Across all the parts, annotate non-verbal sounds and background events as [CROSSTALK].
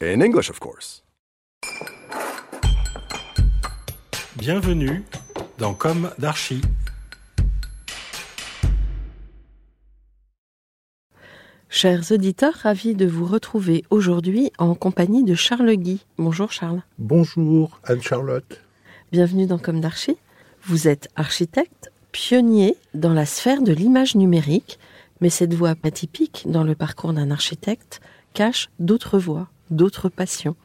In English, of course. Bienvenue dans Comme d'Archi. Chers auditeurs, ravis de vous retrouver aujourd'hui en compagnie de Charles Guy. Bonjour Charles. Bonjour Anne-Charlotte. Bienvenue dans Comme d'Archi. Vous êtes architecte, pionnier dans la sphère de l'image numérique, mais cette voie atypique dans le parcours d'un architecte cache d'autres voies, d'autres passions.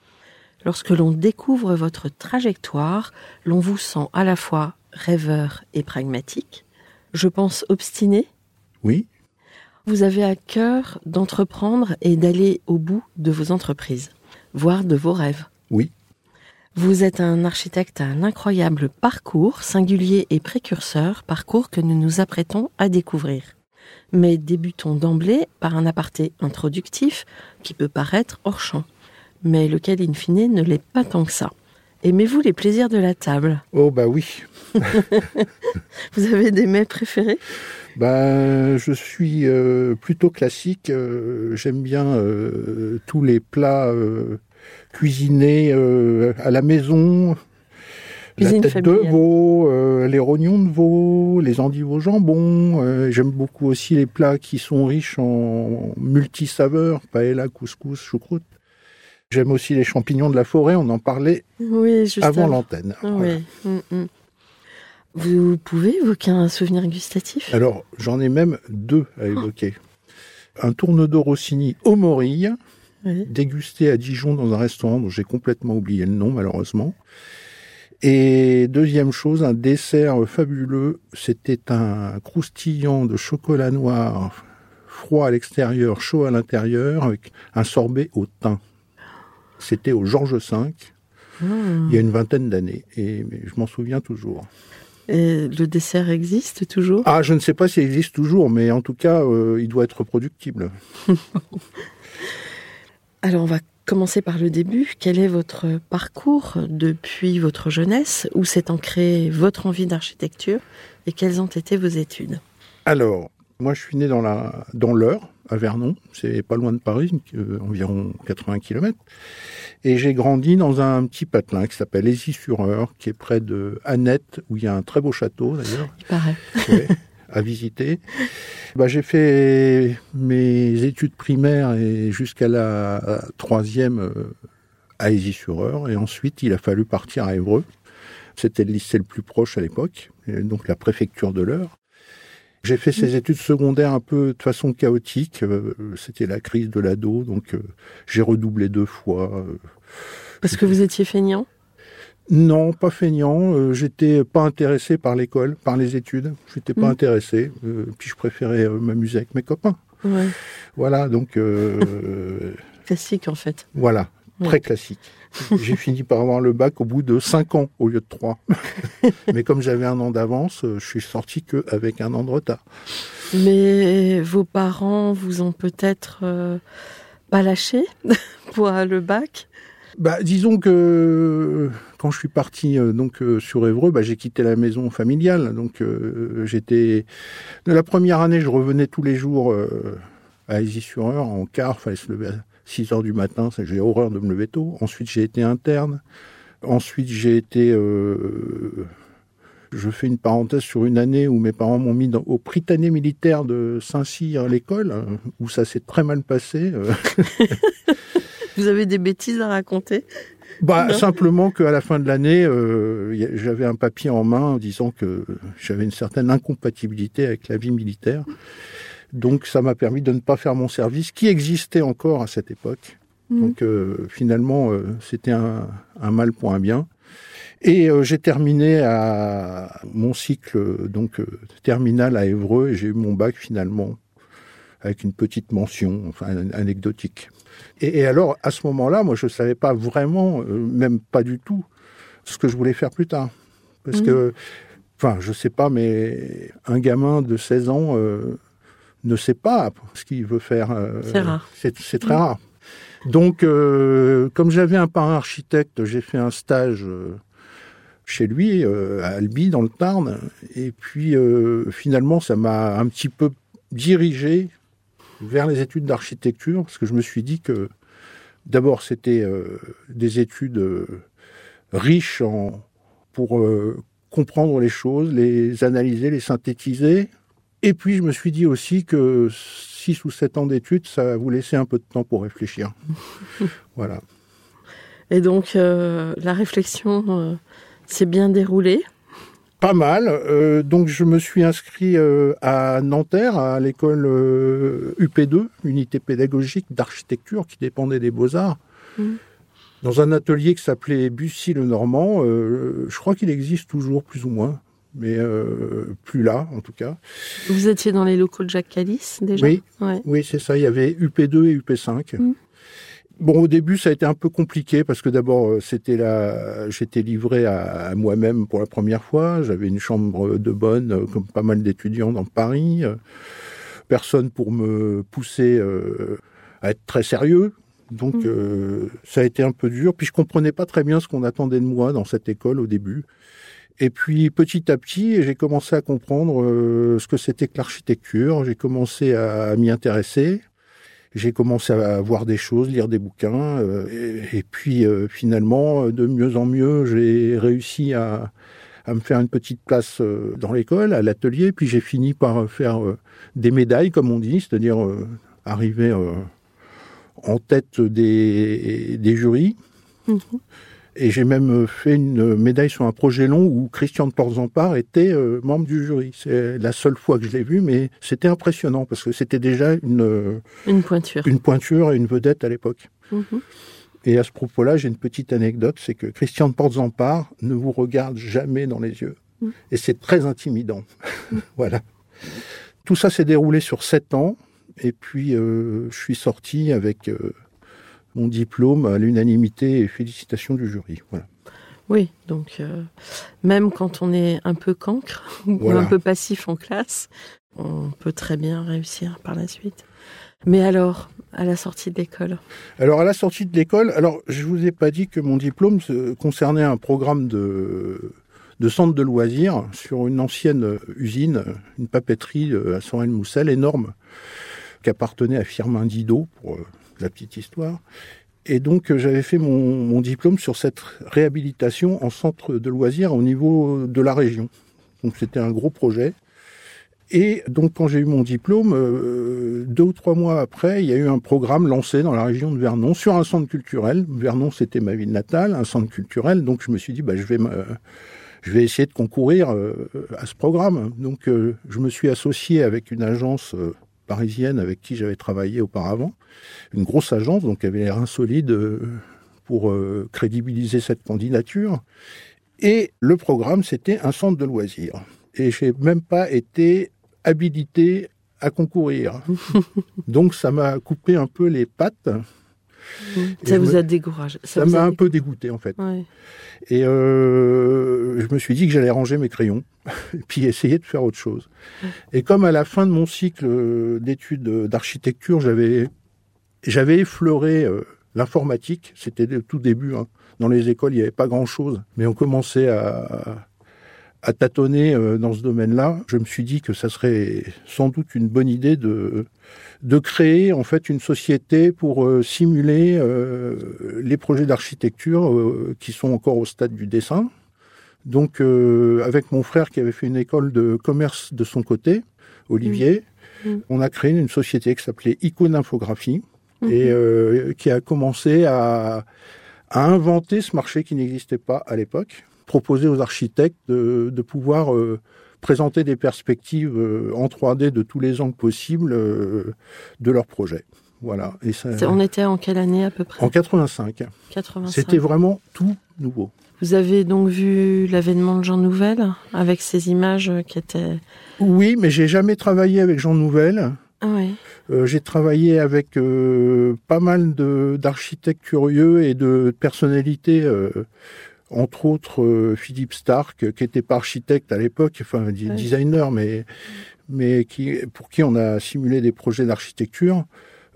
Lorsque l'on découvre votre trajectoire, l'on vous sent à la fois rêveur et pragmatique. Je pense obstiné. Oui, Vous avez à cœur d'entreprendre et d'aller au bout de vos entreprises, voire de vos rêves. oui, Vous êtes un architecte à un incroyable parcours, singulier et précurseur, parcours que nous nous apprêtons à découvrir. Mais débutons d'emblée par un aparté introductif qui peut paraître hors champ, mais lequel in fine ne l'est pas tant que ça. Aimez-vous les plaisirs de la table? Oh bah oui. [LAUGHS] [LAUGHS] Vous avez des mets préférés? Bah, je suis euh, plutôt classique. euh, J'aime bien euh, tous les plats cuisinés à la maison. Cuisine la tête familiale. de veau, les rognons de veau, les endives au jambon. J'aime beaucoup aussi les plats qui sont riches en multisaveurs, paella, couscous, choucroute. J'aime aussi les champignons de la forêt, on en parlait Oui, juste avant l'antenne. Voilà. Mm, mm. Vous pouvez évoquer un souvenir gustatif? Alors, j'en ai même deux à évoquer. Un tourne d'eau Rossini au Morille, Oui. dégusté à Dijon dans un restaurant dont j'ai complètement oublié le nom, malheureusement. Et deuxième chose, un dessert fabuleux. C'était un croustillant de chocolat noir, froid à l'extérieur, chaud à l'intérieur, avec un sorbet au thym. C'était au Georges V, Mm. il y a une vingtaine d'années, et je m'en souviens toujours. Et le dessert existe toujours? Ah, je ne sais pas s'il existe toujours, mais en tout cas, euh, il doit être reproductible. [LAUGHS] Alors on va commencer par le début. Quel est votre parcours depuis votre jeunesse? Où s'est ancrée votre envie d'architecture? Et quelles ont été vos études? Alors, moi, je suis né dans la dans à Vernon. C'est pas loin de Paris, euh, environ 80 km. Et j'ai grandi dans un petit patelin qui s'appelle Aisy-sur-Eure, qui est près de Annette, où il y a un très beau château, d'ailleurs, Il paraît. ouais, à visiter. Bah, j'ai fait mes études primaires et jusqu'à la troisième euh, à Aisy-sur-Eure. Et ensuite, il a fallu partir à Évreux. C'était le lycée le plus proche à l'époque, donc la préfecture de l'Eure. J'ai fait ces études secondaires un peu de façon chaotique. euh, C'était la crise de l'ado, donc euh, j'ai redoublé deux fois. euh. Parce que vous étiez feignant? Non, pas feignant. euh, J'étais pas intéressé par l'école, par les études. J'étais pas Mm. intéressé. euh, Puis je préférais euh, m'amuser avec mes copains. Ouais. Voilà, donc euh, [LAUGHS] Classique en fait. voilà, très classique. [LAUGHS] J'ai fini par avoir le bac au bout de cinq ans au lieu de trois. [LAUGHS] Mais comme j'avais un an d'avance, euh, je suis sorti que avec un an de retard. Mais vos parents vous ont peut-être euh, pas lâché [LAUGHS] pour le bac? Bah, disons que euh, quand je suis parti euh, donc euh, sur Évreux, bah, j'ai quitté la maison familiale. Donc euh, j'étais de la première année, je revenais tous les jours à Aisy-sur-Eure en car, fallait se lever à 6 heures du matin, j'ai horreur de me lever tôt. Ensuite, j'ai été interne. Ensuite, j'ai été euh, je fais une parenthèse sur une année où mes parents m'ont mis dans, au Prytanée militaire de Saint-Cyr à l'école, euh, où ça s'est très mal passé. euh. [LAUGHS] Vous avez des bêtises à raconter? Bah, Non. simplement qu'à la fin de l'année, euh, j'avais un papier en main disant que j'avais une certaine incompatibilité avec la vie militaire. Donc, ça m'a permis de ne pas faire mon service, qui existait encore à cette époque. Mhm. Donc, euh, finalement, euh, c'était un, un mal pour un bien. Et euh, j'ai terminé à mon cycle donc euh, terminal à Évreux et j'ai eu mon bac finalement avec une petite mention, enfin anecdotique. Et, et alors, à ce moment-là, moi, je savais pas vraiment, euh, même pas du tout, ce que je voulais faire plus tard. Parce Mhm. que, enfin, je sais pas, mais un gamin de 16 ans euh, ne sait pas ce qu'il veut faire. euh, C'est rare. C'est très rare. Donc, euh, comme j'avais un parrain architecte, j'ai fait un stage euh, chez lui, à Albi, dans le Tarn. Et puis, finalement, ça m'a un petit peu dirigé vers les études d'architecture, parce que je me suis dit que, d'abord, c'était des études riches en, pour comprendre les choses, les analyser, les synthétiser. Et puis, je me suis dit aussi que six ou sept ans d'études, ça vous laissait un peu de temps pour réfléchir. [LAUGHS] voilà. Et donc, euh, la réflexion euh, s'est bien déroulée? Pas mal. Euh, donc, je me suis inscrit à Nanterre, à l'école euh, UP2, unité pédagogique d'architecture qui dépendait des Beaux-Arts, Mhm. dans un atelier qui s'appelait Bussy-le-Normand. Euh, je crois qu'il existe toujours, plus ou moins, mais euh, plus là, en tout cas. Vous étiez dans les locaux de Jacques Calice déjà Oui. Ouais. Oui, c'est ça. Il y avait UP2 et UP5. Mhm. Bon, au début, ça a été un peu compliqué parce que d'abord, euh, c'était la, j'étais livré à, à moi-même pour la première fois. J'avais une chambre de bonne, euh, comme pas mal d'étudiants dans Paris. Personne pour me pousser euh, à être très sérieux. Donc, euh, ça a été un peu dur. Puis, je comprenais pas très bien ce qu'on attendait de moi dans cette école au début. Et puis petit à petit, j'ai commencé à comprendre euh, ce que c'était que l'architecture. J'ai commencé à m'y intéresser. J'ai commencé à voir des choses, lire des bouquins. euh, et, puis euh, finalement, de mieux en mieux, j'ai réussi à, me faire une petite place dans l'école, à l'atelier. Puis j'ai fini par faire des médailles, comme on dit, c'est-à-dire arriver en tête des, jurys. Mhm. Et j'ai même fait une médaille sur un projet long où Christian de Porzampar était euh, membre du jury. C'est la seule fois que je l'ai vu, mais c'était impressionnant parce que c'était déjà une, euh, Une pointure. une pointure et une vedette à l'époque. Mhm. Et à ce propos-là, j'ai une petite anecdote, c'est que Christian de Porzampar ne vous regarde jamais dans les yeux. Mm. Et c'est très intimidant. [LAUGHS] voilà. Tout ça s'est déroulé sur sept ans. Et puis, euh, je suis sorti avec euh, mon diplôme à l'unanimité et félicitations du jury. Voilà. Oui, donc euh, même quand on est un peu cancre [LAUGHS] ou Voilà. un peu passif en classe, on peut très bien réussir par la suite. Mais alors, à la sortie de l'école? Alors, à la sortie de l'école, alors, je vous ai pas dit que mon diplôme concernait un programme de, de centre de loisirs sur une ancienne usine, une papeterie euh, à Sorel-Moussel, énorme, qui appartenait à Firmin Didot, pour euh, la petite histoire. Et donc, euh, j'avais fait mon, diplôme sur cette réhabilitation en centre de loisirs au niveau de la région. Donc, c'était un gros projet. Et donc, quand j'ai eu mon diplôme, euh, deux ou trois mois après, il y a eu un programme lancé dans la région de Vernon sur un centre culturel. Vernon, c'était ma ville natale, un centre culturel. Donc, je me suis dit, bah, je vais, je vais essayer de concourir euh, à ce programme. Donc, euh, je me suis associé avec une agence euh, parisienne avec qui j'avais travaillé auparavant, une grosse agence, donc qui avait l'air insolide euh, pour euh, crédibiliser cette candidature. Et le programme, c'était un centre de loisirs. Et j'ai même pas été habilité à concourir. [LAUGHS] Donc ça m'a coupé un peu les pattes. Ça vous me- a découragé Ça m'a a un peu dégoûté en fait. Ouais. Et euh, je me suis dit que j'allais ranger mes crayons [LAUGHS] et puis essayer de faire autre chose. Et comme à la fin de mon cycle euh, d'études euh, d'architecture, j'avais j'avais effleuré euh, l'informatique, c'était le tout début. hein. Dans les écoles, il n'y avait pas grand-chose, mais on commençait à, à tâtonner euh, dans ce domaine-là. Je me suis dit que ça serait sans doute une bonne idée de de créer en fait une société pour euh, simuler euh, les projets d'architecture euh, qui sont encore au stade du dessin. Donc euh, avec mon frère qui avait fait une école de commerce de son côté, Olivier, Mhm. on a créé une société qui s'appelait Iconinfographie Mhm. et euh, qui a commencé à, à inventer ce marché qui n'existait pas à l'époque, proposer aux architectes de, de pouvoir euh, présenter des perspectives euh, en 3D de tous les angles possibles euh, de leur projet. Voilà. Et ça, On était en quelle année à peu près? En 85. 85. C'était vraiment tout nouveau. Vous avez donc vu l'avènement de Jean Nouvel avec ces images qui étaient. Oui, mais j'ai jamais travaillé avec Jean Nouvel. Oui. Euh, j'ai travaillé avec euh, pas mal d'architectes curieux et de personnalités, euh, entre autres euh, Philippe Stark, qui était pas architecte à l'époque, enfin designer, mais, mais qui, pour qui on a simulé des projets d'architecture.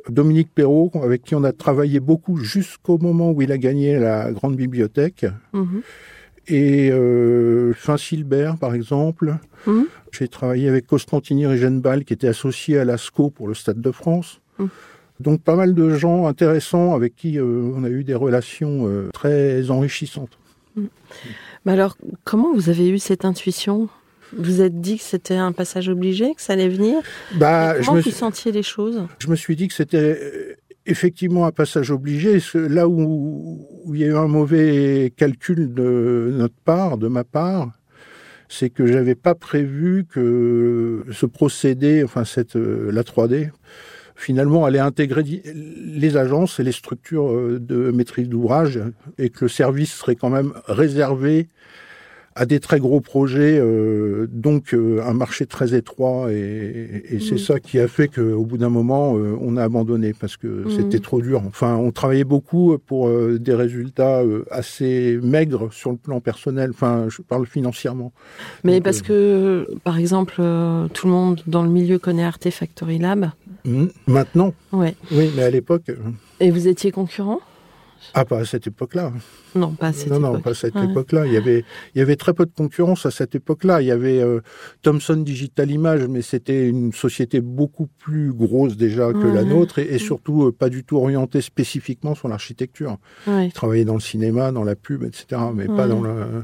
Dominique Perrault, avec qui on a travaillé beaucoup jusqu'au moment où il a gagné la grande bibliothèque. Mhm. Et euh, Fin Silbert, par exemple. Mhm. J'ai travaillé avec Constantini Regenbal, qui était associé à l'ASCO pour le Stade de France. Mhm. Donc pas mal de gens intéressants avec qui euh, on a eu des relations euh, très enrichissantes. Mais alors, comment vous avez eu cette intuition? Vous êtes dit que c'était un passage obligé, que ça allait venir? Bah, Et je, Comment me, vous suis- sentiez les choses? je me suis dit que c'était euh, effectivement un passage obligé. Là où, où il y a eu un mauvais calcul de notre part, de ma part, c'est que j'avais pas prévu que ce procédé, enfin cette euh, la 3D, finalement allait intégrer les agences et les structures euh, de maîtrise d'ouvrage et que le service serait quand même réservé à des très gros projets, euh, donc euh, un marché très étroit et, et c'est Mhm. ça qui a fait qu'au bout d'un moment euh, on a abandonné parce que Mhm. c'était trop dur. Enfin, on travaillait beaucoup pour des résultats assez maigres sur le plan personnel. Enfin, je parle financièrement. Mais Donc, parce que, par exemple, tout le monde dans le milieu connaît Artefactory Lab. Mhm. Maintenant, Ouais. oui, mais à l'époque, Et vous étiez concurrent? Ah pas à cette époque-là. Non, pas à cette non, non, époque. pas à cette Ouais. époque-là. Il y avait, il y avait très peu de concurrence à cette époque-là. Il y avait euh, Thomson Digital Image, mais c'était une société beaucoup plus grosse déjà que la nôtre et, et surtout euh, pas du tout orientée spécifiquement sur l'architecture. Ouais, Ils travaillaient dans le cinéma, dans la pub, etc., mais pas dans le.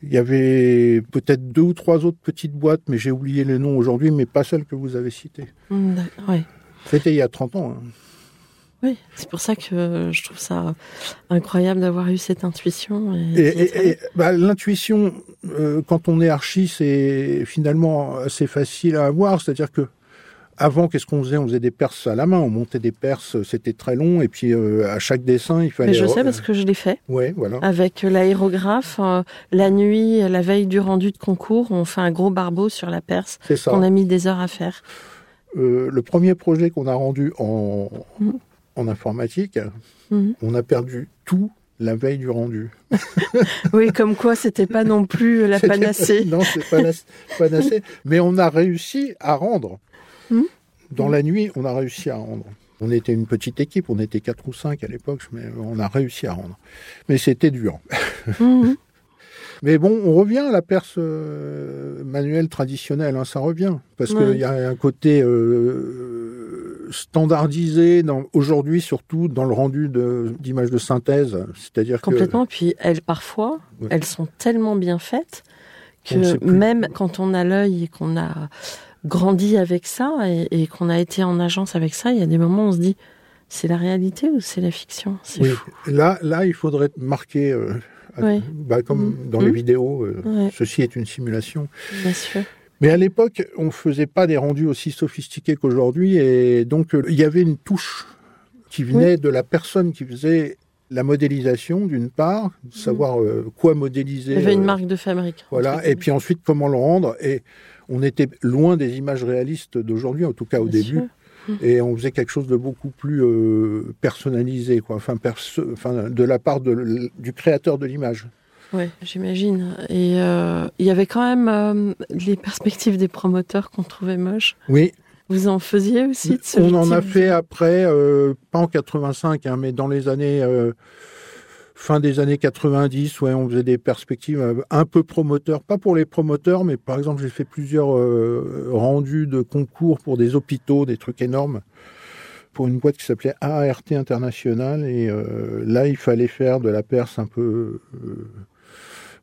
Il y avait peut-être deux ou trois autres petites boîtes, mais j'ai oublié les noms aujourd'hui, mais pas celles que vous avez citées. Mm. C'était il y a 30 ans. hein. Oui, c'est pour ça que je trouve ça incroyable d'avoir eu cette intuition. Et, bah, l'intuition, euh, quand on est archi, c'est finalement assez facile à avoir. C'est-à-dire que avant, qu'est-ce qu'on faisait? On faisait des perces à la main. On montait des perces, c'était très long. Et puis euh, à chaque dessin, il fallait. Mais je sais parce que je l'ai fait Ouais, voilà. avec l'aérographe. euh, la nuit, la veille du rendu de concours, on fait un gros barbeau sur la Perse C'est ça. qu'on a mis des heures à faire. Euh, le premier projet qu'on a rendu en, Mhm. En informatique, Mhm. on a perdu tout la veille du rendu. [LAUGHS] Oui, comme quoi c'était pas non plus la panacée. [LAUGHS] non, c'est pas la panacée. Mais on a réussi à rendre. Hmm. Dans la nuit, on a réussi à rendre. On était une petite équipe, on était quatre ou cinq à l'époque, mais on a réussi à rendre. Mais c'était dur. Mhm. [LAUGHS] Mais bon, on revient à la perce euh, manuelle traditionnelle, hein, ça revient. Parce qu'il y a un côté euh, standardisé, dans- aujourd'hui surtout dans le rendu d'images de, synthèse. C'est-à-dire que... Complètement. Puis elles, parfois, elles sont tellement bien faites que même quand on a l'œil et qu'on a grandi avec ça et, et qu'on a été en agence avec ça, il y a des moments où on se dit c'est la réalité ou c'est la fiction? C'est Oui, fou. là, là, il faudrait marquer, euh, Oui. bah, comme Mm. dans les Mm. vidéos, euh, Ouais. ceci est une simulation. Bien sûr. Mais à l'époque, on faisait pas des rendus aussi sophistiqués qu'aujourd'hui, et donc euh, il y avait une touche qui venait de la personne qui faisait la modélisation, d'une part, savoir euh, quoi modéliser. Il y avait une euh, marque de fabrique. Voilà, et puis ensuite comment le rendre. Et on était loin des images réalistes d'aujourd'hui, en tout cas au Bien début. sûr. Et on faisait quelque chose de beaucoup plus euh, personnalisé, quoi. Enfin, perso- enfin, de la part de du créateur de l'image. Ouais, j'imagine. Et euh, il y avait quand même euh, les perspectives des promoteurs qu'on trouvait moches. Oui, Vous en faisiez aussi de ce on en a fait après, euh, pas en 85, hein, mais dans les années fin des années 90, ouais, on faisait des perspectives un peu promoteurs, pas pour les promoteurs, mais par exemple, j'ai fait plusieurs euh, rendus de concours pour des hôpitaux, des trucs énormes, pour une boîte qui s'appelait ART International, et euh, là, il fallait faire de la perse un peu euh,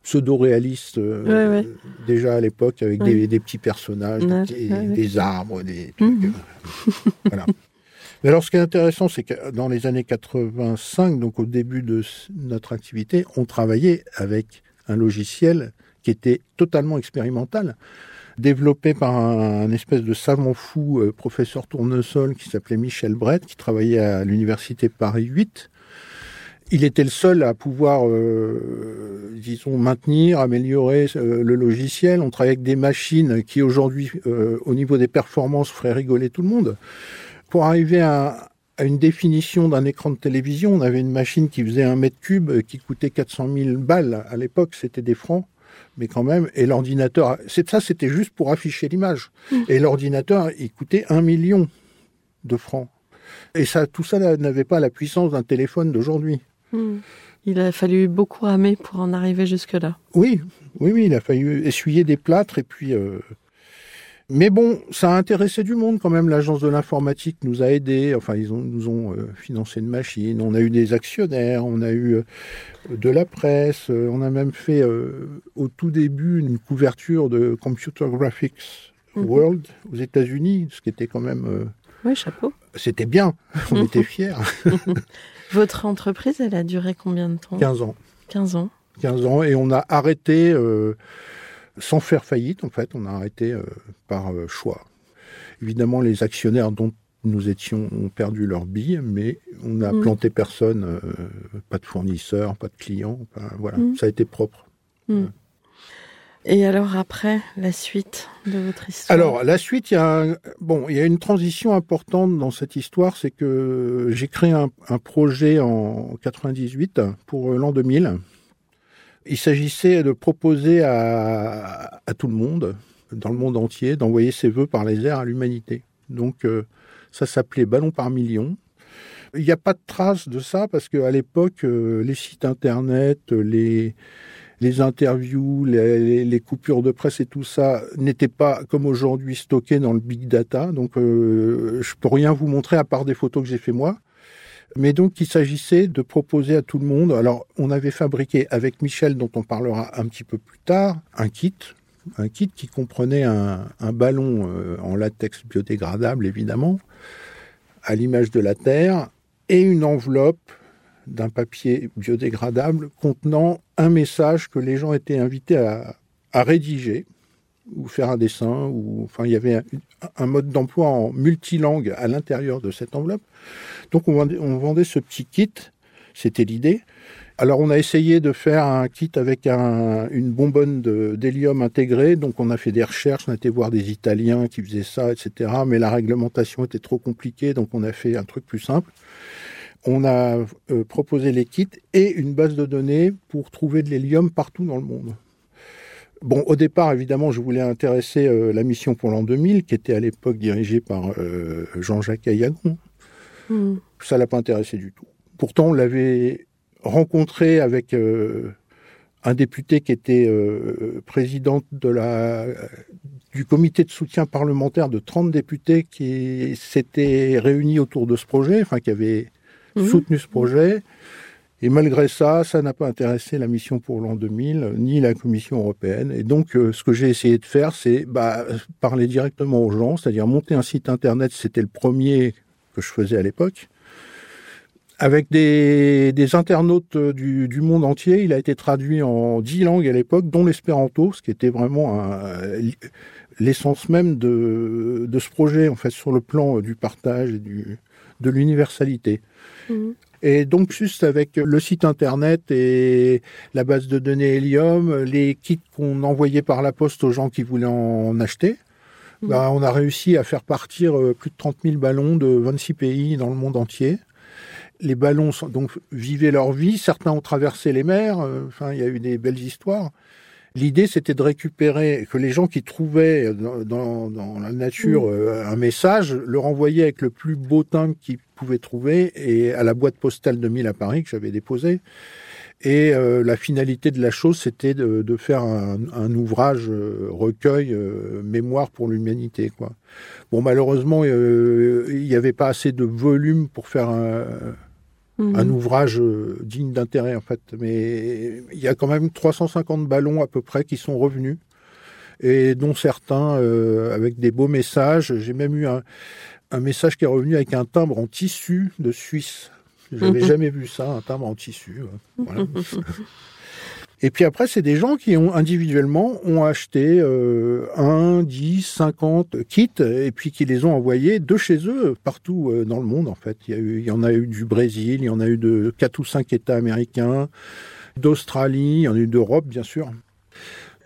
pseudo-réaliste, euh, Ouais, ouais. déjà à l'époque, avec Ouais. des, des petits personnages, des, arbres, des trucs. Mhm. [LAUGHS] voilà. Mais alors, ce qui est intéressant, c'est que dans les années 85, donc au début de notre activité, on travaillait avec un logiciel qui était totalement expérimental, développé par un, un espèce de savant fou, euh, professeur tournesol, qui s'appelait Michel Brett, qui travaillait à l'université Paris 8. Il était le seul à pouvoir euh, disons, maintenir, améliorer euh, le logiciel. On travaille avec des machines qui aujourd'hui, euh, au niveau des performances, feraient rigoler tout le monde. Pour arriver à, à une définition d'un écran de télévision, on avait une machine qui faisait un mètre cube, qui coûtait 400 000 balles. À l'époque, c'était des francs, mais quand même. Et l'ordinateur, c'est ça, c'était juste pour afficher l'image. Et l'ordinateur, il coûtait un million de francs. Et ça, tout ça n'avait pas la puissance d'un téléphone d'aujourd'hui. Hmm. Il a fallu beaucoup ramer pour en arriver jusque-là. Oui, oui, oui, il a fallu essuyer des plâtres et puis. euh, Mais bon, ça a intéressé du monde quand même. L'agence de l'informatique nous a aidés. Enfin, ils ont, nous ont euh, financé une machine. On a eu des actionnaires. On a eu euh, de la presse. On a même fait au tout début une couverture de Computer Graphics Mhm. World aux États-Unis, ce qui était quand même. Oui, chapeau. C'était bien. On [LAUGHS] était fiers. [LAUGHS] Votre entreprise, elle a duré combien de temps? 15 ans. 15 ans. 15 ans et on a arrêté euh, sans faire faillite en fait, on a arrêté euh, par euh, choix. Évidemment les actionnaires dont nous étions ont perdu leur bille, mais on n'a Mm. planté personne, pas de fournisseurs, pas de clients, voilà, Mm. ça a été propre. Et alors après, la suite de votre histoire? Alors la suite, il y a bon, y a une transition importante dans cette histoire, c'est que j'ai créé un, projet en 98 pour euh, l'an 2000. Il s'agissait de proposer à, à tout le monde, dans le monde entier, d'envoyer ses vœux par les airs à l'humanité. Donc euh, ça s'appelait Ballon par million. Il n'y a pas de trace de ça parce qu'à l'époque, euh, les sites internet, les les interviews, les, coupures de presse et tout ça n'étaient pas comme aujourd'hui stockés dans le big data. Donc euh, je peux rien vous montrer à part des photos que j'ai fait moi. Mais donc il s'agissait de proposer à tout le monde. Alors on avait fabriqué avec Michel, dont on parlera un petit peu plus tard, un kit, un kit qui comprenait un, un ballon euh, en latex biodégradable évidemment, à l'image de la Terre, et une enveloppe d'un papier biodégradable contenant un message que les gens étaient invités à, rédiger ou faire un dessin ou enfin il y avait un, mode d'emploi en multilangue à l'intérieur de cette enveloppe. Donc on vendait, on vendait ce petit kit, c'était l'idée. Alors on a essayé de faire un kit avec un- une bonbonne d'hélium intégrée, donc on a fait des recherches, on a été voir des Italiens qui faisaient ça, etc. Mais la réglementation était trop compliquée, donc on a fait un truc plus simple on a euh, proposé les kits et une base de données pour trouver de l'hélium partout dans le monde. Bon, au départ, évidemment, je voulais intéresser euh, la mission pour l'an 2000, qui était à l'époque dirigée par euh, Jean-Jacques Ayagon. Hmm. Ça l'a pas intéressé du tout. Pourtant, on l'avait rencontré avec un député qui était président de la, du comité de soutien parlementaire de 30 députés qui s'étaient réunis autour de ce projet, enfin qui avaient Mhm. soutenu ce projet. Et malgré ça, ça n'a pas intéressé la mission pour l'an 2000, ni la Commission européenne. Et donc, euh, ce que j'ai essayé de faire, c'est bah, parler directement aux gens, c'est-à-dire monter un site internet. C'était le premier que je faisais à l'époque. Avec des, des internautes euh, du, du monde entier, il a été traduit en dix langues à l'époque, dont l'espéranto, ce qui était vraiment un- l'essence même de, de ce projet, en fait, sur le plan euh, du partage et du, de l'universalité. Mhm. Et donc, juste avec le site internet et la base de données Helium, les kits qu'on envoyait par la poste aux gens qui voulaient en acheter, Mhm. bah, on a réussi à faire partir euh, plus de 30 000 ballons de 26 pays dans le monde entier. Les ballons donc vivaient leur vie. Certains ont traversé les mers. euh, Enfin, il y a eu des belles histoires. L'idée, c'était de récupérer que les gens qui trouvaient dans, dans- dans la nature euh, un message, le renvoyaient avec le plus beau timbre qu'ils pouvaient trouver et à la boîte postale 2000 à Paris que j'avais déposée. Et euh, la finalité de la chose, c'était de, de faire un, un ouvrage euh, recueil euh, mémoire pour l'humanité. Quoi. Bon, malheureusement, euh, il n'y avait pas assez de volume pour faire un, Mhm. un ouvrage euh, digne d'intérêt en fait. Mais il y a quand même 350 ballons à peu près qui sont revenus et dont certains euh, avec des beaux messages. J'ai même eu un, un message qui est revenu avec un timbre en tissu de Suisse. J'avais Mhm. jamais vu ça, un timbre en tissu. ouais. Voilà. [LAUGHS] Et puis après, c'est des gens qui ont individuellement ont acheté euh, 1, 10, 50 kits et puis qui les ont envoyés de chez eux partout euh, dans le monde en fait. Il y, en a eu du Brésil, il y en a eu de quatre ou cinq États américains, d'Australie, il y en a eu d'Europe, bien sûr.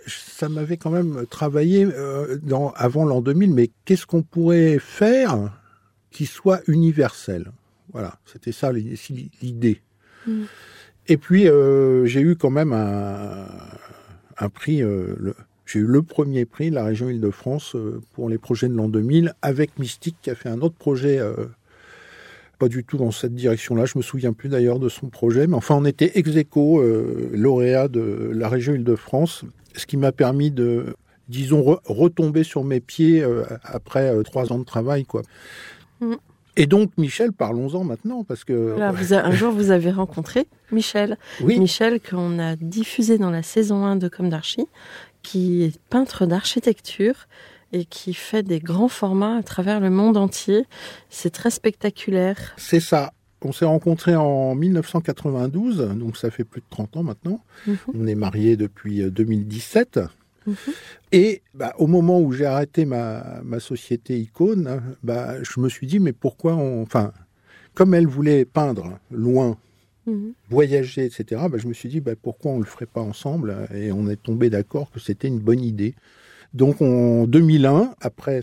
Ça m'avait quand même travaillé euh, avant l'an 2000, mais qu'est-ce qu'on pourrait faire qui soit universel? Voilà, c'était ça l'idée. Mm. Et puis, euh, j'ai eu quand même un, prix, euh, j'ai eu le premier prix de la région Île-de-France euh, pour les projets de l'an 2000 avec Mystique qui a fait un autre projet pas du tout dans cette direction-là. Je me souviens plus d'ailleurs de son projet, mais enfin on était ex aequo lauréat de la région Île-de-France, ce qui m'a permis de, disons, retomber sur mes pieds après trois ans de travail, quoi. Mm. Et donc, Michel, parlons-en maintenant, parce que... un jour, vous avez rencontré Michel. Oui. Michel, qu'on a diffusé dans la saison 1 de Comme d'Archie, qui est peintre d'architecture et qui fait des grands formats à travers le monde entier. C'est très spectaculaire. C'est ça. On s'est rencontrés en 1992, donc ça fait plus de 30 ans maintenant. Mhm. On est mariés depuis 2017. Mhm. Et bah, au moment où j'ai arrêté ma, ma, société Icône, bah, je me suis dit, mais pourquoi on... Enfin, comme elle voulait peindre loin, Mhm. voyager, etc., bah, je me suis dit pourquoi on ne le ferait pas ensemble Et on est tombé d'accord que c'était une bonne idée. Donc en 2001, après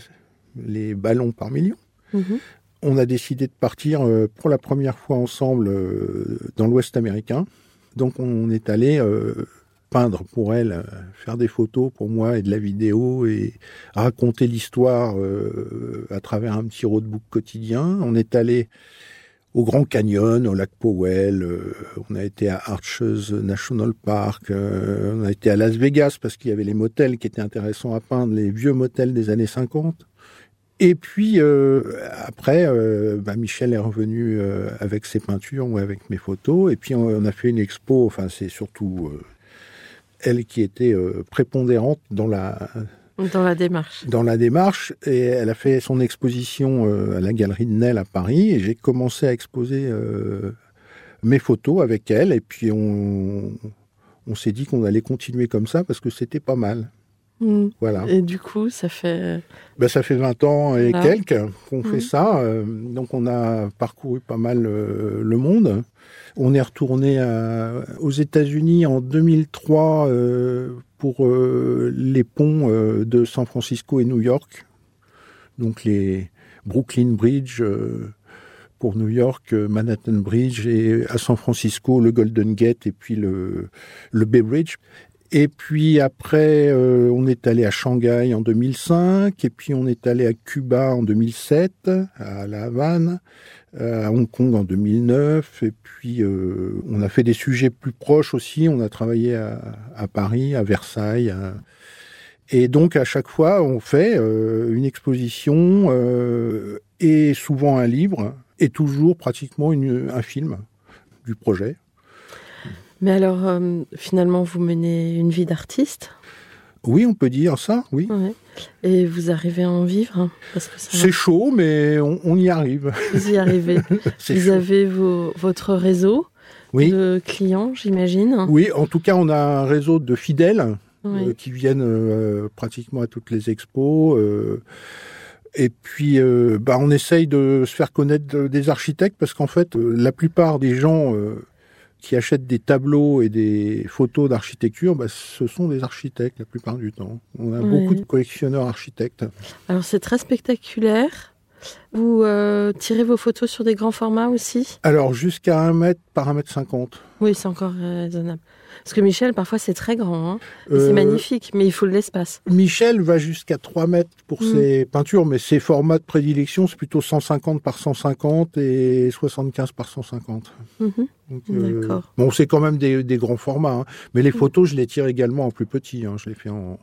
les ballons par million, mhm. on a décidé de partir euh, pour la première fois ensemble euh, dans l'Ouest américain. Donc on est allé euh, peindre pour elle, faire des photos pour moi et de la vidéo et raconter l'histoire à travers un petit roadbook quotidien. On est allé au Grand Canyon, au lac Powell, euh, on a été à Arches National Park, euh, on a été à Las Vegas parce qu'il y avait les motels qui étaient intéressants à peindre, les vieux motels des années 50. Et puis euh, après, bah, Michel est revenu avec ses peintures ou avec mes photos, et puis on a fait une expo. Enfin, c'est surtout elle qui était prépondérante dans la dans la démarche. Dans la démarche, et elle a fait son exposition euh, à la galerie de Nel à Paris, et j'ai commencé à exposer euh, mes photos avec elle, et puis on, on s'est dit qu'on allait continuer comme ça parce que c'était pas mal. Mm. Voilà. Et du coup, ça fait. Ben, ça fait 20 ans et quelques qu'on fait mm. ça. Euh, donc, on a parcouru pas mal le monde. On est retourné aux États-Unis en 2003 pour euh, les ponts euh, de San Francisco et New York, donc les Brooklyn Bridge euh, pour New York, Manhattan Bridge et à San Francisco le Golden Gate et puis le Bay Bridge. Et puis après, on est allé à Shanghai en 2005, et puis on est allé à Cuba en 2007, à La Havane, à Hong Kong en 2009, et puis euh, on a fait des sujets plus proches aussi. On a travaillé à, Paris, à Versailles. Et donc à chaque fois, on fait euh, une exposition euh, et souvent un livre, et toujours pratiquement un film du projet. Mais alors, finalement, vous menez une vie d'artiste oui, on peut dire ça, oui. Et vous arrivez à en vivre hein, C'est chaud, mais on, y arrive. Vous y arrivez. [LAUGHS] vous avez votre réseau de clients, j'imagine. Oui, en tout cas, on a un réseau de fidèles euh, qui viennent euh, pratiquement à toutes les expos. Euh, et puis, bah, on essaye de se faire connaître des architectes parce qu'en fait, la plupart des gens qui achètent des tableaux et des photos d'architecture, bah, ce sont des architectes la plupart du temps. On a beaucoup de collectionneurs architectes. Alors c'est très spectaculaire. Vous euh, tirez vos photos sur des grands formats aussi? Alors jusqu'à 1 mètre par 1 mètre 50. Oui, c'est encore raisonnable. Parce que Michel, parfois, c'est très grand. Hein. c'est euh, magnifique, mais il faut de l'espace. Michel va jusqu'à 3 mètres pour mm. ses peintures, mais ses formats de prédilection, c'est plutôt 150 par 150 et 75 par 150. Mm-hmm. Euh, D'accord. bon, c'est quand même des, grands formats. Hein. Mais les mm. photos, je les tire également en plus petit. Hein. Je les fais en,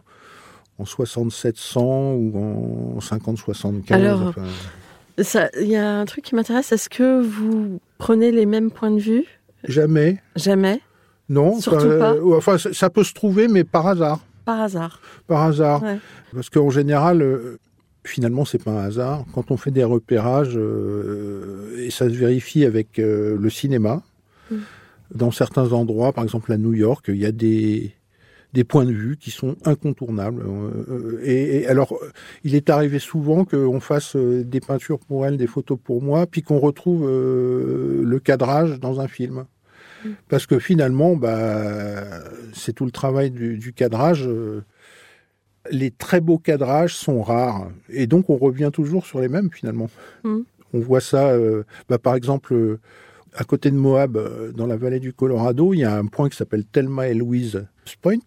en 6700 ou en 50-75. Alors, il y a un truc qui m'intéresse. Est-ce que vous prenez les mêmes points de vue? Jamais. Jamais? Non, Surtout pas. enfin, ça peut se trouver, mais par hasard. Par hasard. Par hasard. Parce qu'en général, euh, finalement, c'est pas un hasard. Quand on fait des repérages, euh, et ça se vérifie avec euh, le cinéma, mm. dans certains endroits, par exemple à New York, il y a des, des points de vue qui sont incontournables. Et, alors, il est arrivé souvent qu'on fasse des peintures pour elle, des photos pour moi, puis qu'on retrouve le cadrage dans un film. Parce que finalement, bah, c'est tout le travail du, du cadrage. Les très beaux cadrages sont rares. Et donc, on revient toujours sur les mêmes, finalement. Mm. On voit ça, euh, bah, par exemple, euh, à côté de Moab, euh, dans la vallée du Colorado, il y a un point qui s'appelle Thelma et Louise Point.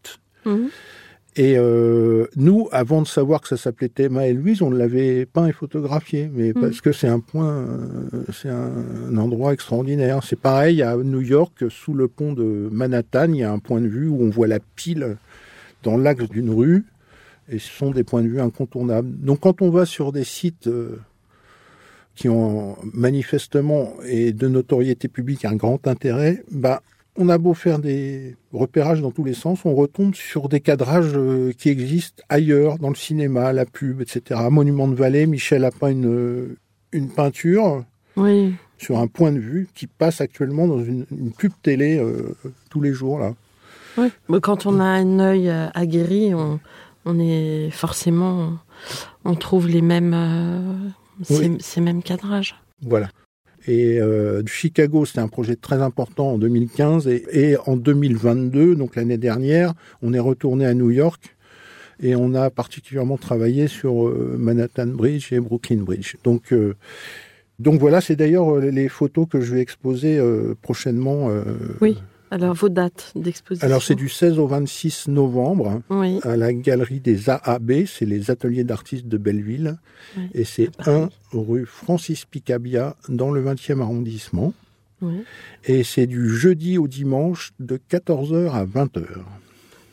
Et euh, nous, avant de savoir que ça s'appelait Thelma et Louise, on l'avait peint et photographié, mais Mm. parce que c'est un point, euh, c'est un, un endroit extraordinaire. C'est pareil à New York, sous le pont de Manhattan, il y a un point de vue où on voit la pile dans l'axe d'une rue, et ce sont des points de vue incontournables. Donc quand on va sur des sites euh, qui ont manifestement et de notoriété publique un grand intérêt, bah on a beau faire des repérages dans tous les sens, on retombe sur des cadrages euh, qui existent ailleurs, dans le cinéma, la pub, etc. Monument de Vallée, Michel a peint une, une peinture Oui. sur un point de vue qui passe actuellement dans une, une pub télé euh, tous les jours. là. Oui. Mais quand on a un œil euh, aguerri, on, on est forcément, on trouve les mêmes, euh, ces, ces mêmes cadrages. Voilà. Et euh, Chicago, c'était un projet très important en 2015. Et, en 2022, donc l'année dernière, on est retourné à New York et on a particulièrement travaillé sur euh, Manhattan Bridge et Brooklyn Bridge. Donc, euh, donc voilà, c'est d'ailleurs euh, les photos que je vais exposer prochainement. Oui. Alors, vos dates d'exposition Alors c'est du 16 au 26 novembre Oui. à la galerie des AAB, c'est les ateliers d'artistes de Belleville, Oui. et c'est Paris. 1 rue Francis Picabia dans le 20e arrondissement. oui. Et c'est du jeudi au dimanche de 14h à 20h.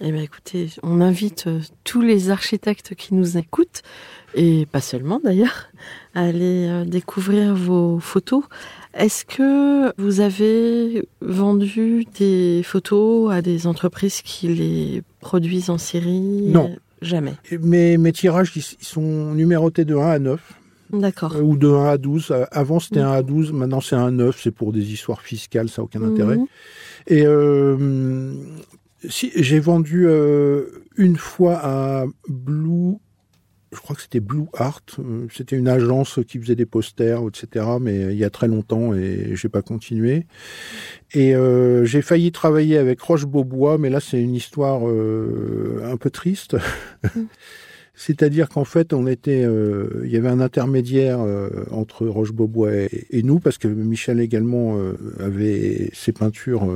Eh bien, écoutez, on invite euh, tous les architectes qui nous écoutent, et pas seulement d'ailleurs, à aller euh, découvrir vos photos. Est-ce que vous avez vendu des photos à des entreprises qui les produisent en série? Non. Jamais. Mes, mes tirages, ils, sont numérotés de 1 à 9, D'accord. euh, ou de 1 à 12. Euh, Avant, c'était Mhm. 1 à 12, maintenant c'est 1 à 9, c'est pour des histoires fiscales, ça n'a aucun intérêt. Mhm. Et euh, si, j'ai vendu euh, une fois à Blue, je crois que c'était Blue Art. euh, C'était une agence qui faisait des posters, etc. Mais il y a très longtemps et j'ai pas continué. Et euh, j'ai failli travailler avec Roche Beaubois, mais là c'est une histoire euh, un peu triste. [LAUGHS] C'est-à-dire qu'en fait, on était, euh, il y avait un intermédiaire euh, entre Roche Beaubois et, et nous, parce que Michel également euh, avait ses peintures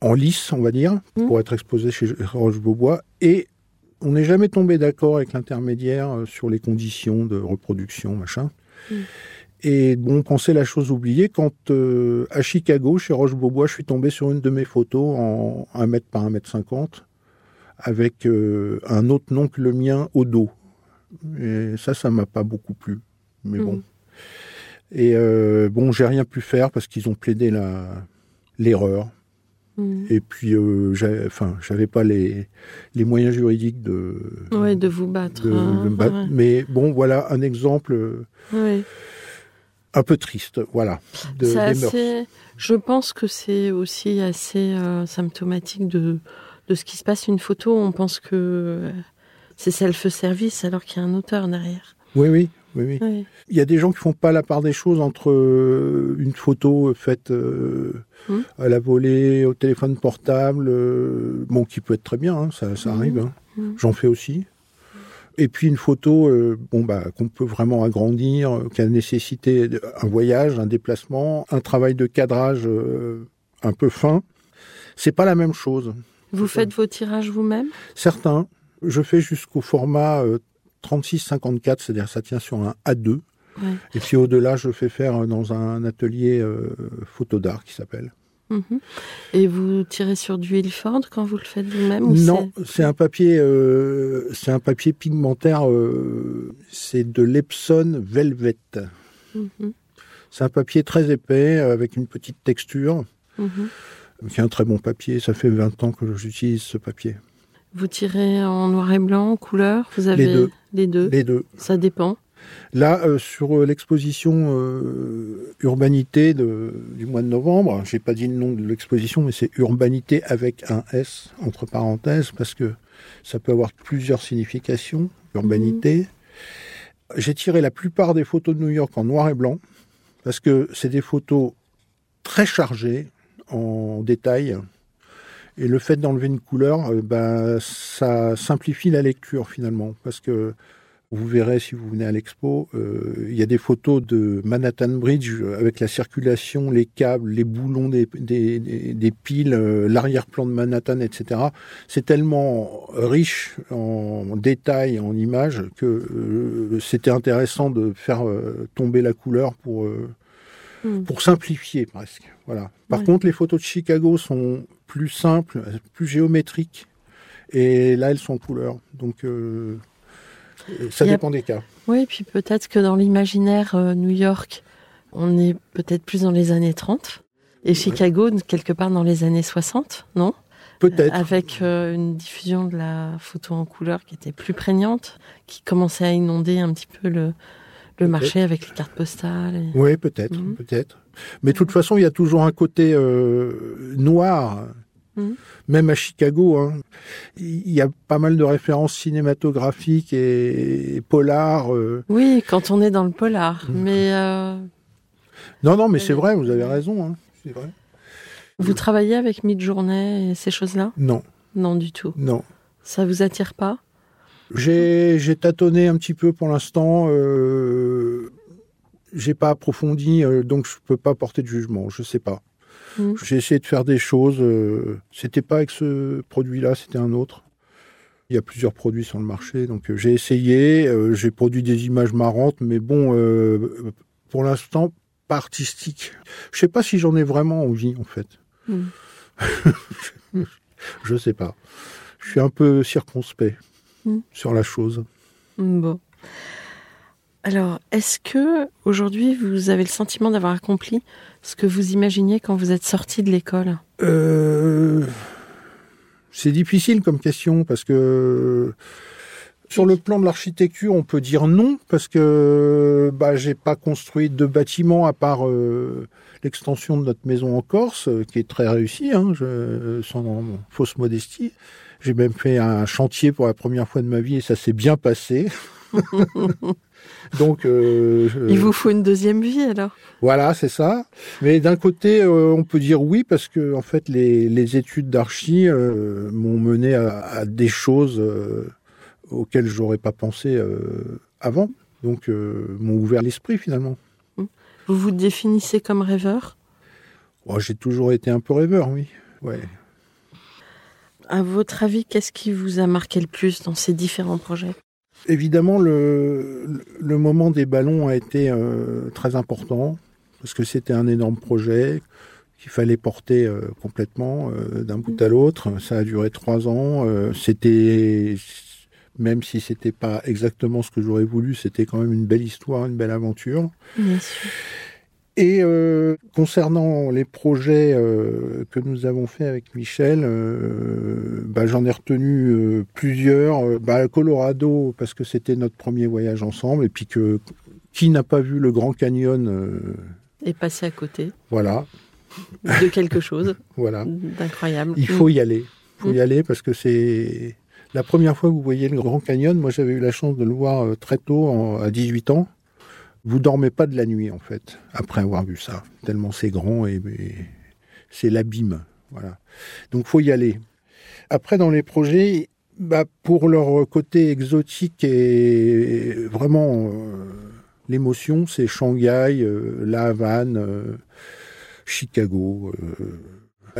en lice, on va dire, Mhm. pour être exposées chez Roche Beaubois, et on n'est jamais tombé d'accord avec l'intermédiaire euh, sur les conditions de reproduction, machin. Mhm. Et bon, on pensait la chose oubliée quand euh, à Chicago, chez Roche Beaubois, je suis tombé sur une de mes photos en 1 mètre par 1 mètre 50 avec euh, un autre nom que le mien au dos. Et ça, ça m'a pas beaucoup plu. Mais bon. Mhm. Et euh, bon, j'ai rien pu faire parce qu'ils ont plaidé la l'erreur. Mhm. Et puis, euh, enfin, j'avais pas les les moyens juridiques de Ouais, de vous battre. de- hein, de me battre. ouais. Mais bon, voilà un exemple euh, Ouais. un peu triste. Voilà. De, mœurs. Je pense que c'est aussi assez euh, symptomatique de, de ce qui se passe. Une photo, on pense que euh, c'est self-service alors qu'il y a un auteur derrière. Oui, oui, oui, oui. Ouais. Il y a des gens qui font pas la part des choses entre euh, une photo faite euh, Hmm. à la volée, au téléphone portable, euh, bon, qui peut être très bien, hein, ça, ça Hmm. arrive. hein. Hmm. J'en fais aussi. Et puis une photo, euh, bon bah, qu'on peut vraiment agrandir, euh, qui a nécessité un voyage, un déplacement, un travail de cadrage euh, un peu fin. C'est pas la même chose. Vous faites vos tirages vous-même? Certains, je fais jusqu'au format euh, 36-54, c'est-à-dire ça tient sur un A2. Ouais. Et puis au-delà, je fais faire dans un atelier euh, photo d'art qui s'appelle. Mhm. Et vous tirez sur du Ilford quand vous le faites vous-même ou Non, c'est un papier, euh, c'est un papier pigmentaire. euh, c'est de l'Epson Velvet. c'est- Mhm. C'est un papier très épais euh, avec une petite texture, Mhm. qui est un très bon papier. Ça fait 20 ans que j'utilise ce papier. Vous tirez en noir et blanc, en couleur Vous avez deux. les deux. Les deux. Ça dépend. Là, euh, sur euh, l'exposition euh, Urbanité de- du mois de novembre, j'ai pas dit le nom de l'exposition, mais c'est Urbanité avec un S entre parenthèses, parce que ça peut avoir plusieurs significations. Urbanité. J'ai tiré la plupart des photos de New York en noir et blanc, parce que c'est des photos très chargées, en détail. Et le fait d'enlever une couleur, euh, bah, ça simplifie la lecture finalement, parce que vous verrez si vous venez à l'expo, euh, il y a des photos de Manhattan Bridge avec la circulation, les câbles, les boulons des, des, des piles, euh, l'arrière-plan de Manhattan, etc. C'est tellement riche en détails, en images, que euh, c'était intéressant de faire tomber la couleur pour, Hmm. pour simplifier presque. Voilà. Par Ouais. contre, les photos de Chicago sont plus simples, plus géométriques, et là, elles sont en couleur. Donc, euh, ça a- dépend des cas. Oui, puis peut-être que dans l'imaginaire euh, New York, on est peut-être plus dans les années 30 et Chicago quelque part dans les années 60, non? Peut-être. Avec euh, une diffusion de la photo en couleur qui était plus prégnante, qui commençait à inonder un petit peu le, le marché avec les cartes postales. et- Oui, peut-être, Mhm. peut-être. Mais de toute façon, il y a toujours un côté euh, noir, Mhm. même à Chicago. hein. Il y a pas mal de références cinématographiques et, et polars. euh. Oui, quand on est dans le polar. Mhm. Mais euh, Non, non, mais c'est vrai, vous avez raison. hein. C'est vrai. vous travaillez avec Mid-Journée et ces choses-là? Non, Non, du tout. non. Ça vous attire pas? J'ai tâtonné un petit peu pour l'instant. Euh, j'ai pas approfondi, euh, donc je peux pas porter de jugement. Je sais pas. Mhm. J'ai essayé de faire des choses. Euh, c'était pas avec ce produit-là, c'était un autre. Il y a plusieurs produits sur le marché, donc euh, j'ai essayé. j'ai produit des images marrantes, mais bon, pour l'instant, pas artistique. Je sais pas si j'en ai vraiment envie, en fait. Mhm. [LAUGHS] Je sais pas. Je suis un peu circonspect Mhm. sur la chose. Bon. Alors, est-ce que aujourd'hui vous avez le sentiment d'avoir accompli ce que vous imaginiez quand vous êtes sorti de l'école? Euh, c'est difficile comme question parce que sur le plan de l'architecture, on peut dire non parce que bah, j'ai pas construit de bâtiment à part euh, l'extension de notre maison en Corse, euh, qui est très réussie, hein, je, sans fausse modestie. J'ai même fait un chantier pour la première fois de ma vie et ça s'est bien passé. [LAUGHS] Donc, euh, je- Il vous faut une deuxième vie alors voilà, c'est ça. Mais d'un côté, euh, on peut dire oui parce que en fait, les, les études d'archi euh, m'ont mené à, à des choses auxquelles j'aurais pas pensé avant. Donc, m'ont ouvert l'esprit finalement. Vous vous définissez comme rêveur? Oh, J'ai toujours été un peu rêveur, oui. Ouais. À votre avis, qu'est-ce qui vous a marqué le plus dans ces différents projets? Évidemment, le, le moment des ballons a été euh, très important parce que c'était un énorme projet qu'il fallait porter euh, complètement euh, d'un bout à l'autre. Ça a duré trois ans. C'était, même si c'était pas exactement ce que j'aurais voulu, c'était quand même une belle histoire, une belle aventure. Bien sûr. Et euh, concernant les projets euh, que nous avons fait avec Michel, euh, bah, j'en ai retenu plusieurs. Bah, Colorado, parce que c'était notre premier voyage ensemble, et puis que qui n'a pas vu le Grand Canyon Et passer à côté Voilà, de quelque chose [LAUGHS] voilà. d'incroyable. Il faut y aller. Il faut Mm. y aller parce que c'est la première fois que vous voyez le Grand Canyon. Moi, j'avais eu la chance de le voir très tôt, en- à 18 ans. Vous dormez pas de la nuit, en fait, après avoir vu ça. Tellement c'est grand et, c'est l'abîme. Voilà. Donc, faut y aller. Après, dans les projets, bah, pour leur côté exotique et vraiment euh, l'émotion, c'est Shanghai, euh, La Havane, euh, Chicago.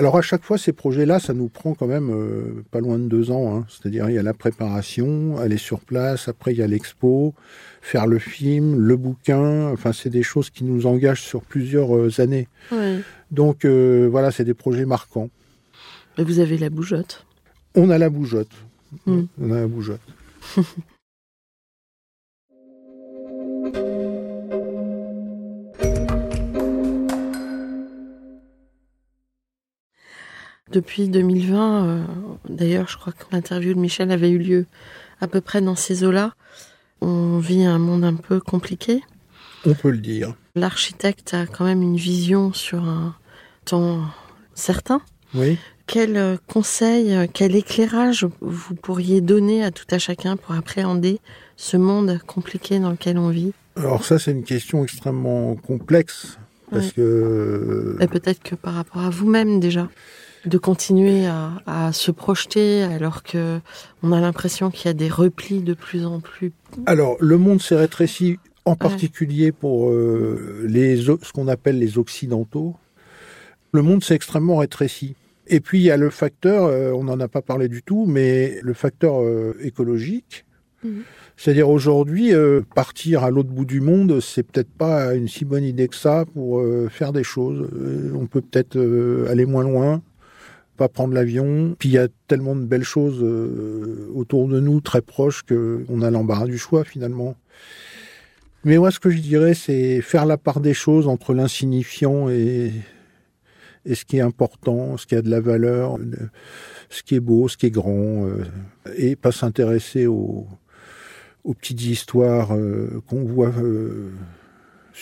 Alors à chaque fois, ces projets-là, ça nous prend quand même euh, pas loin de deux ans. hein. C'est-à-dire, il y a la préparation, aller sur place, après il y a l'expo, faire le film, le bouquin. Enfin, c'est des choses qui nous engagent sur plusieurs euh, années. Ouais. Donc euh, voilà, c'est des projets marquants. Et vous avez la bougeotte? On a la bougeotte. Mm. On a la bougeotte. [LAUGHS] Depuis 2020, euh, d'ailleurs, je crois que l'interview de Michel avait eu lieu à peu près dans ces eaux-là. On vit un monde un peu compliqué. On peut le dire. L'architecte a quand même une vision sur un temps certain. Oui. Quel euh, conseil, euh, quel éclairage vous pourriez donner à tout à chacun pour appréhender ce monde compliqué dans lequel on vit? Alors ça, c'est une question extrêmement complexe Parce que Et peut-être que par rapport à vous-même déjà, de continuer à, à se projeter alors que on a l'impression qu'il y a des replis de plus en plus. Alors, le monde s'est rétréci, en particulier pour euh, les, ce qu'on appelle les Occidentaux. Le monde s'est extrêmement rétréci. Et puis, il y a le facteur, euh, on n'en a pas parlé du tout, mais le facteur euh, écologique. Mhm. C'est-à-dire aujourd'hui, euh, partir à l'autre bout du monde, c'est peut-être pas une si bonne idée que ça pour euh, faire des choses. Euh, on peut peut-être aller moins loin, pas prendre l'avion. Puis il y a tellement de belles choses euh, autour de nous, très proches, que on a l'embarras du choix finalement. Mais moi, ce que je dirais, c'est faire la part des choses entre l'insignifiant et, et ce qui est important, ce qui a de la valeur, le- ce qui est beau, ce qui est grand, euh, et pas s'intéresser aux, aux petites histoires euh, qu'on voit euh,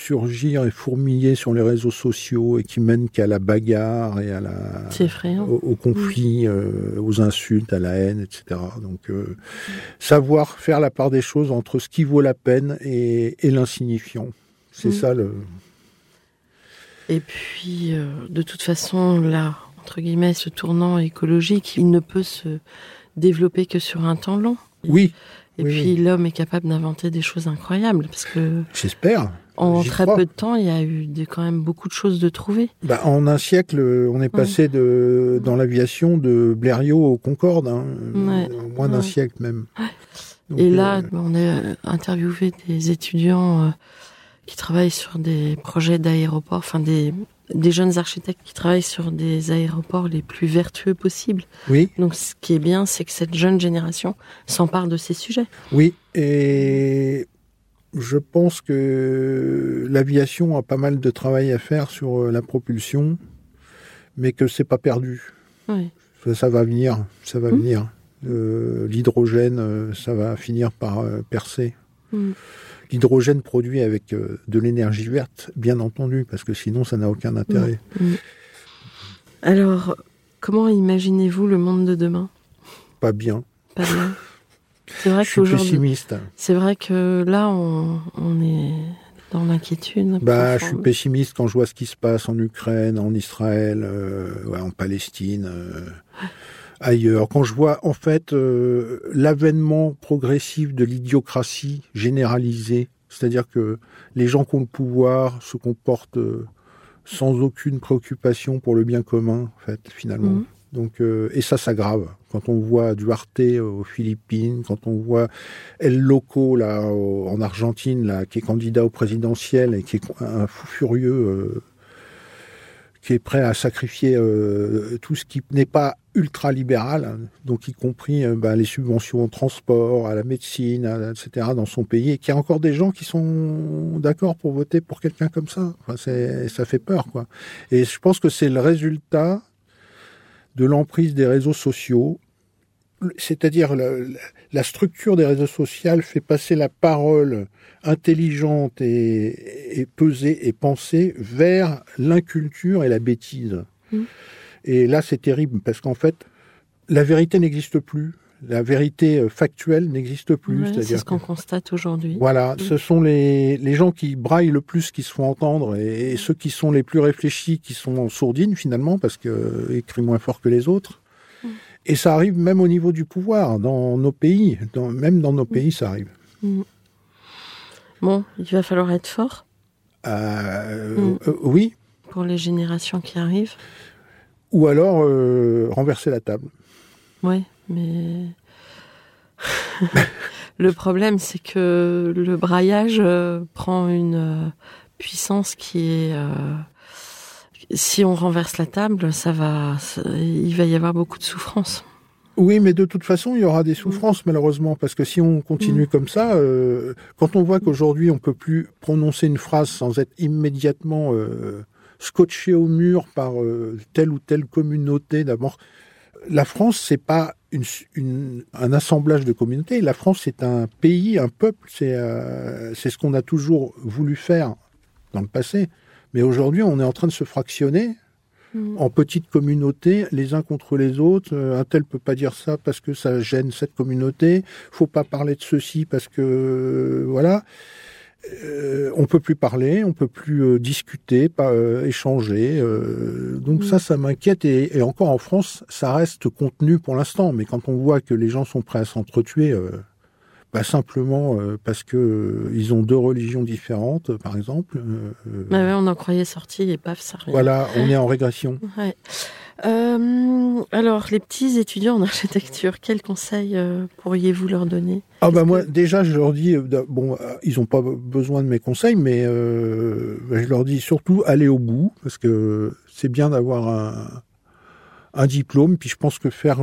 surgir et fourmiller sur les réseaux sociaux et qui mènent qu'à la bagarre et à la au, au conflit, euh, aux insultes, à la haine, etc. Donc, euh, savoir faire la part des choses entre ce qui vaut la peine et, et l'insignifiant. C'est Mm. ça le. Et puis, euh, de toute façon, là, entre guillemets, ce tournant écologique, il ne peut se développer que sur un temps long. Oui, Et oui, puis, l'homme est capable d'inventer des choses incroyables parce que j'espère. en très crois. peu de temps, il y a eu quand même beaucoup de choses de trouvées. Bah, en un siècle, on est passé de, dans l'aviation de Blériot au Concorde, hein, Ouais. en moins d'un Ouais. siècle même. Donc, Et là, euh, on a interviewé des étudiants euh, qui travaillent sur des projets d'aéroports, enfin des, des jeunes architectes qui travaillent sur des aéroports les plus vertueux possibles. oui, Donc, ce qui est bien, c'est que cette jeune génération s'empare de ces sujets. oui, et je pense que l'aviation a pas mal de travail à faire sur euh, la propulsion, mais que c'est pas perdu. Oui. Ça, ça va venir, ça va Mm. venir. Euh, L'hydrogène, euh, ça va finir par percer. Mm. L'hydrogène produit avec euh, de l'énergie verte, bien entendu, parce que sinon ça n'a aucun intérêt. Alors, comment imaginez-vous le monde de demain? Pas bien. Pas bien. [LAUGHS] C'est vrai Je suis pessimiste. c'est vrai que là, on, on est dans l'inquiétude. Bah, je suis pessimiste quand je vois ce qui se passe en Ukraine, en Israël, euh, ouais, en Palestine, euh, ailleurs. Quand je vois en fait euh, l'avènement progressif de l'idiocratie généralisée, c'est-à-dire que les gens qui ont le pouvoir se comportent euh, sans aucune préoccupation pour le bien commun, en fait, finalement. Mhm. Donc, euh, et ça s'aggrave. Quand on voit Duarte aux Philippines, quand on voit El Loco là en Argentine, là, qui est candidat au présidentiel et qui est un fou furieux, euh, qui est prêt à sacrifier euh, tout ce qui n'est pas ultra libéral, hein, donc y compris euh, bah, les subventions au transport, à la médecine, etc. dans son pays, et qu'il y a encore des gens qui sont d'accord pour voter pour quelqu'un comme ça. Enfin, ça fait peur, quoi. Et je pense que c'est le résultat de l'emprise des réseaux sociaux, c'est-à-dire la, la structure des réseaux sociaux fait passer la parole intelligente et, et pesée et pensée vers l'inculture et la bêtise. Mm. Et là, c'est terrible parce qu'en fait, la vérité n'existe plus. La vérité euh, factuelle n'existe plus. Ouais, c'est ce qu'on constate aujourd'hui. voilà, Mm. ce sont les, les gens qui braillent le plus qui se font entendre et, et ceux qui sont les plus réfléchis qui sont en sourdine finalement parce que euh, crient moins fort que les autres. Mm. Et ça arrive même au niveau du pouvoir dans nos pays, dans, même dans nos Mm. pays ça arrive. Bon, il va falloir être fort Euh, Mm. euh, oui, pour les générations qui arrivent. ou alors euh, renverser la table. Oui, mais [LAUGHS] le problème, c'est que le braillage prend une puissance qui est. Si on renverse la table, ça va, ça- il va y avoir beaucoup de souffrance. Oui, mais de toute façon, il y aura des souffrances malheureusement, parce que si on continue Mm. comme ça, euh, quand on voit qu'aujourd'hui on peut plus prononcer une phrase sans être immédiatement euh, scotché au mur par euh, telle ou telle communauté, d'abord, la France c'est pas une, une- un assemblage de communautés. La France c'est un pays, un peuple. C'est c'est ce qu'on a toujours voulu faire dans le passé, mais aujourd'hui on est en train de se fractionner en petites communautés, les uns contre les autres. Euh, un tel peut pas dire ça parce que ça gêne cette communauté. Faut pas parler de ceci parce que euh, voilà. euh, on peut plus parler, on peut plus euh, discuter, pas euh, échanger. donc ça, ça m'inquiète. Et, encore en France, ça reste contenu pour l'instant. Mais quand on voit que les gens sont prêts à s'entretuer, bah, simplement parce que ils ont deux religions différentes, par exemple. Bah on en croyait sorti et paf, ça revient. Voilà, on est en régression. [LAUGHS] Ouais. Euh, alors, les petits étudiants en [LAUGHS] architecture, quels conseils euh, pourriez-vous leur donner? Ah bah moi, déjà, je leur dis, euh, bon, ils n'ont pas besoin de mes conseils, mais bah, je leur dis surtout aller au bout, parce que c'est bien d'avoir un, un, diplôme. Puis je pense que faire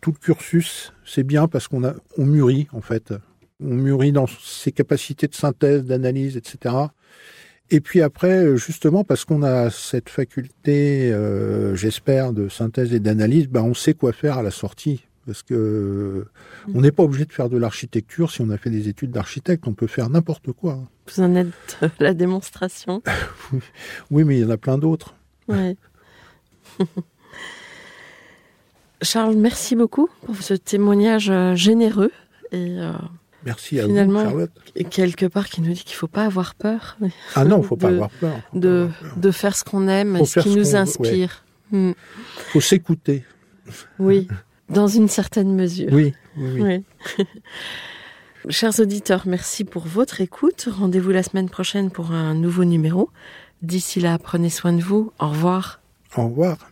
tout le cursus, c'est bien parce qu'on a, on mûrit en fait, on mûrit dans ses capacités de synthèse, d'analyse, etc. Et puis après, euh, justement, parce qu'on a cette faculté, euh, j'espère, de synthèse et d'analyse, ben on sait quoi faire à la sortie. Parce que on n'est pas obligé de faire de l'architecture si on a fait des études d'architecte. On peut faire n'importe quoi. Vous en êtes la démonstration. [LAUGHS] oui, mais il y en a plein d'autres. Ouais. [LAUGHS] Charles, merci beaucoup pour ce témoignage euh, généreux et Merci à Finalement, vous, Charlotte. quelque part qui nous dit qu'il ne faut pas avoir peur. Ah non, il ne faut pas avoir peur. De, faire ce qu'on aime, ce qui nous inspire. Il hmm. faut s'écouter. Oui, dans une certaine mesure. Oui, oui. oui. [LAUGHS] Chers auditeurs, merci pour votre écoute. Rendez-vous la semaine prochaine pour un nouveau numéro. D'ici là, prenez soin de vous. Au revoir. Au revoir.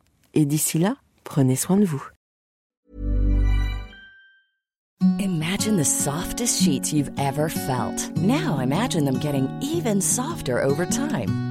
Et d'ici là, prenez soin de vous. Imagine the softest sheets you've ever felt. Now imagine them getting even softer over time.